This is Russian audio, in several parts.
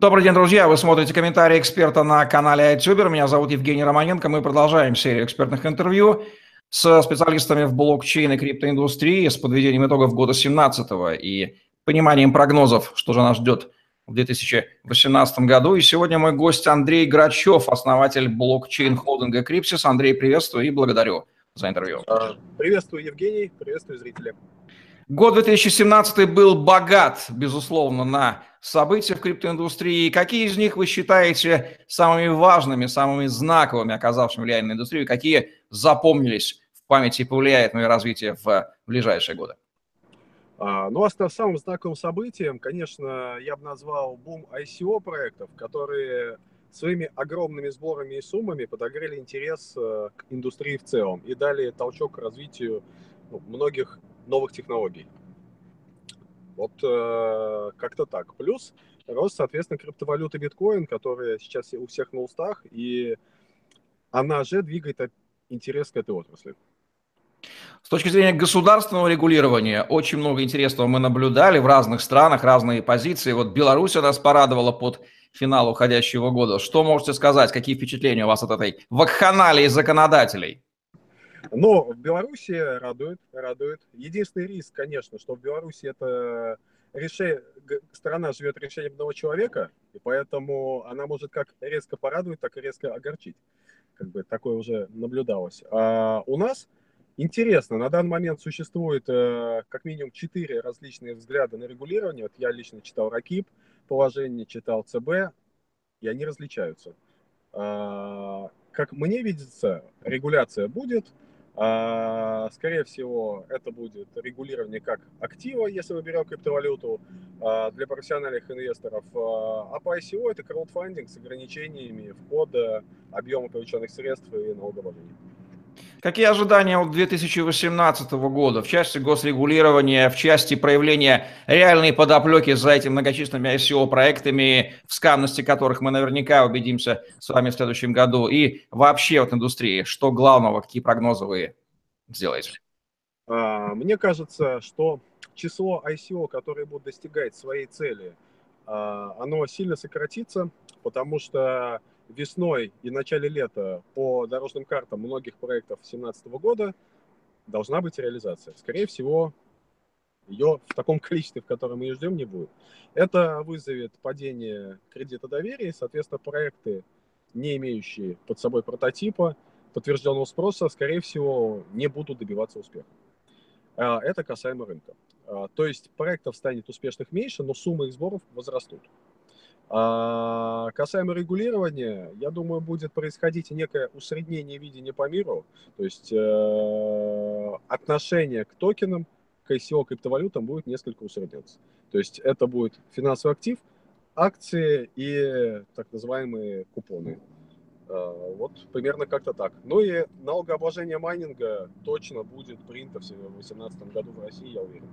Добрый день, друзья. Вы смотрите комментарии эксперта на канале iTuber. Меня зовут Евгений Романенко. Мы продолжаем серию экспертных интервью с специалистами в блокчейн и криптоиндустрии с подведением итогов года 2017 и пониманием прогнозов, что же нас ждет в 2018 году. И сегодня мой гость Андрей Грачев, основатель блокчейн-холдинга Крипсис. Андрей, приветствую и благодарю за интервью. А, приветствую, Евгений, приветствую зрители. Год 2017 был богат, безусловно, на события в криптоиндустрии. Какие из них вы считаете самыми важными, самыми знаковыми, оказавшими влияние на индустрию? Какие запомнились в памяти и повлияют на ее развитие в ближайшие годы? А, ну, а самым знаковым событием, конечно, я бы назвал бум ICO проектов, которые своими огромными сборами и суммами подогрели интерес э, к индустрии в целом и дали толчок к развитию ну, многих новых технологий. Вот э, как-то так. Плюс рост, соответственно, криптовалюты биткоин, которая сейчас у всех на устах, и она же двигает интерес к этой отрасли. С точки зрения государственного регулирования, очень много интересного мы наблюдали в разных странах, разные позиции. Вот Беларусь нас порадовала под финал уходящего года. Что можете сказать, какие впечатления у вас от этой вакханалии законодателей? Но в Беларуси радует, радует. Единственный риск, конечно, что в Беларуси это решение, страна живет решением одного человека, и поэтому она может как резко порадовать, так и резко огорчить. Как бы такое уже наблюдалось. А у нас интересно, на данный момент существует э, как минимум четыре различные взгляда на регулирование. Вот я лично читал РАКИП, положение читал ЦБ, и они различаются. А, как мне видится, регуляция будет, скорее всего, это будет регулирование как актива, если мы берем криптовалюту, а, для профессиональных инвесторов. А по ICO это краудфандинг с ограничениями входа, объема привлеченных средств и налогообложения. Какие ожидания от 2018 года в части госрегулирования, в части проявления реальной подоплеки за этими многочисленными ICO-проектами, в скамности которых мы наверняка убедимся с вами в следующем году, и вообще от индустрии? Что главного, какие прогнозы вы сделаете? А, мне кажется, что число ICO, которые будут достигать своей цели, а, оно сильно сократится, потому что весной и начале лета по дорожным картам многих проектов 2017 года должна быть реализация. Скорее всего, ее в таком количестве, в котором мы ее ждем, не будет. Это вызовет падение кредита доверия, соответственно, проекты, не имеющие под собой прототипа, подтвержденного спроса, скорее всего, не будут добиваться успеха. А, это касаемо рынка. А, то есть проектов станет успешных меньше, но суммы их сборов возрастут. А касаемо регулирования, я думаю, будет происходить некое усреднение видения по миру, то есть э, отношение к токенам, к ICO криптовалютам будет несколько усредняться. То есть это будет финансовый актив, акции и так называемые купоны. Э, вот примерно как-то так. Ну и налогообложение майнинга точно будет принято в 2018 году в России, я уверен.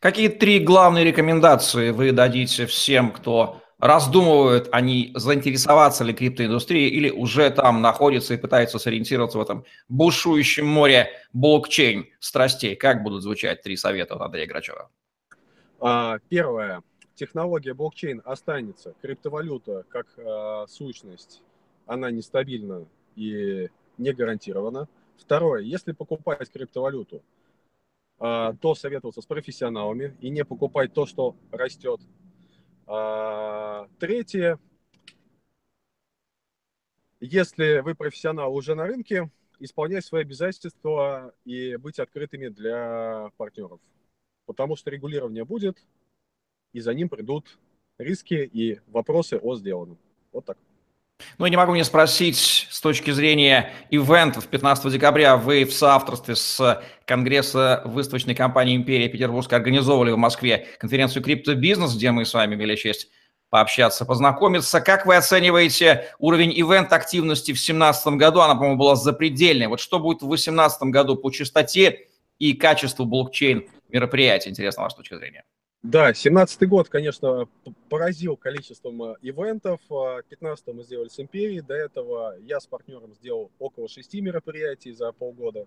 Какие три главные рекомендации вы дадите всем, кто раздумывают, они заинтересоваться ли криптоиндустрией или уже там находятся и пытаются сориентироваться в этом бушующем море блокчейн страстей? Как будут звучать три совета от Андрея Грачева? А, первое. Технология блокчейн останется. Криптовалюта как э, сущность, она нестабильна и не гарантирована. Второе. Если покупать криптовалюту, а, то советоваться с профессионалами и не покупать то, что растет. А, третье. Если вы профессионал уже на рынке, исполнять свои обязательства и быть открытыми для партнеров. Потому что регулирование будет, и за ним придут риски и вопросы о сделанном. Вот так. Ну, я не могу не спросить с точки зрения ивентов. 15 декабря вы в соавторстве с Конгресса выставочной компании «Империя Петербургская» организовывали в Москве конференцию «Криптобизнес», где мы с вами имели честь пообщаться, познакомиться. Как вы оцениваете уровень ивент-активности в 2017 году? Она, по-моему, была запредельной. Вот что будет в 2018 году по частоте и качеству блокчейн мероприятий? Интересно, ваша точка зрения. Да, 17 год, конечно, поразил количеством э, ивентов. 15 мы сделали с Империей. До этого я с партнером сделал около 6 мероприятий за полгода.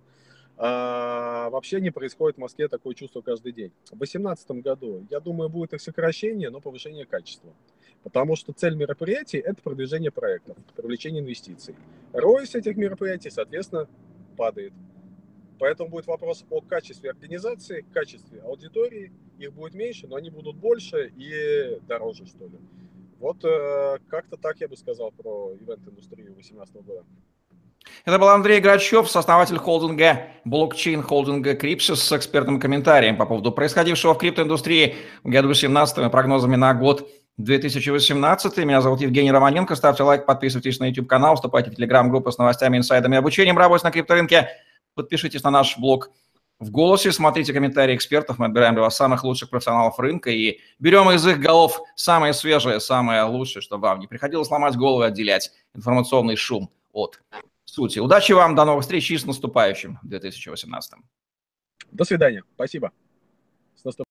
А, вообще не происходит в Москве такое чувство каждый день. В 2018 году, я думаю, будет их сокращение, но повышение качества. Потому что цель мероприятий – это продвижение проектов, привлечение инвестиций. ROIS этих мероприятий, соответственно, падает. Поэтому будет вопрос о качестве организации, качестве аудитории. Их будет меньше, но они будут больше и дороже, что ли. Вот э, как-то так я бы сказал про ивент-индустрию 2018 года. Это был Андрей Грачев, сооснователь холдинга, блокчейн холдинга Крипсис с экспертным комментарием по поводу происходившего в криптоиндустрии в году 2017 и прогнозами на год 2018. Меня зовут Евгений Романенко. Ставьте лайк, подписывайтесь на YouTube-канал, вступайте в телеграм-группу с новостями, инсайдами и обучением работать на крипторынке. Подпишитесь на наш блог в голосе, смотрите комментарии экспертов, мы отбираем для вас самых лучших профессионалов рынка и берем из их голов самое свежее, самое лучшее, чтобы вам не приходилось ломать голову и отделять информационный шум от сути. Удачи вам, до новых встреч и с наступающим 2018. До свидания, спасибо. С наступ...